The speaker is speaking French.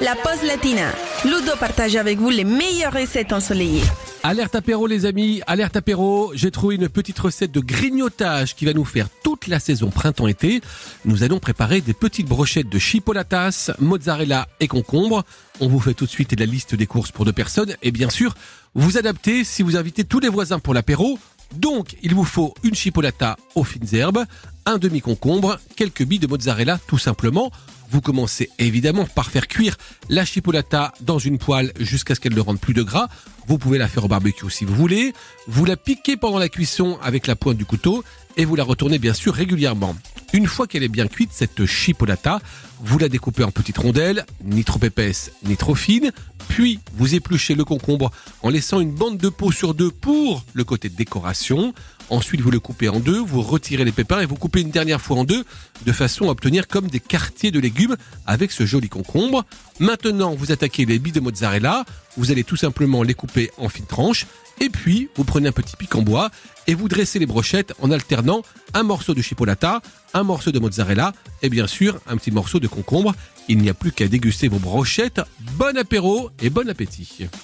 la pause latina. Ludo partage avec vous les meilleures recettes ensoleillées. Alerte apéro les amis, alerte apéro, j'ai trouvé une petite recette de grignotage qui va nous faire toute la saison printemps-été. Nous allons préparer des petites brochettes de chipolatas, mozzarella et concombre. On vous fait tout de suite la liste des courses pour deux personnes et bien sûr, vous adaptez si vous invitez tous les voisins pour l'apéro. Donc, il vous faut une chipolata aux fines herbes, un demi-concombre, quelques billes de mozzarella tout simplement. Vous commencez évidemment par faire cuire la chipolata dans une poêle jusqu'à ce qu'elle ne rende plus de gras. Vous pouvez la faire au barbecue si vous voulez. Vous la piquez pendant la cuisson avec la pointe du couteau et vous la retournez bien sûr régulièrement. Une fois qu'elle est bien cuite, cette chipolata, vous la découpez en petites rondelles, ni trop épaisses ni trop fines, puis vous épluchez le concombre en laissant une bande de peau sur deux pour le côté décoration. Ensuite, vous le coupez en deux, vous retirez les pépins et vous coupez une dernière fois en deux de façon à obtenir comme des quartiers de légumes avec ce joli concombre. Maintenant, vous attaquez les billes de mozzarella. Vous allez tout simplement les couper en fines tranches. Et puis, vous prenez un petit pic en bois et vous dressez les brochettes en alternant un morceau de chipolata, un morceau de mozzarella et bien sûr un petit morceau de concombre. Il n'y a plus qu'à déguster vos brochettes. Bon apéro et bon appétit.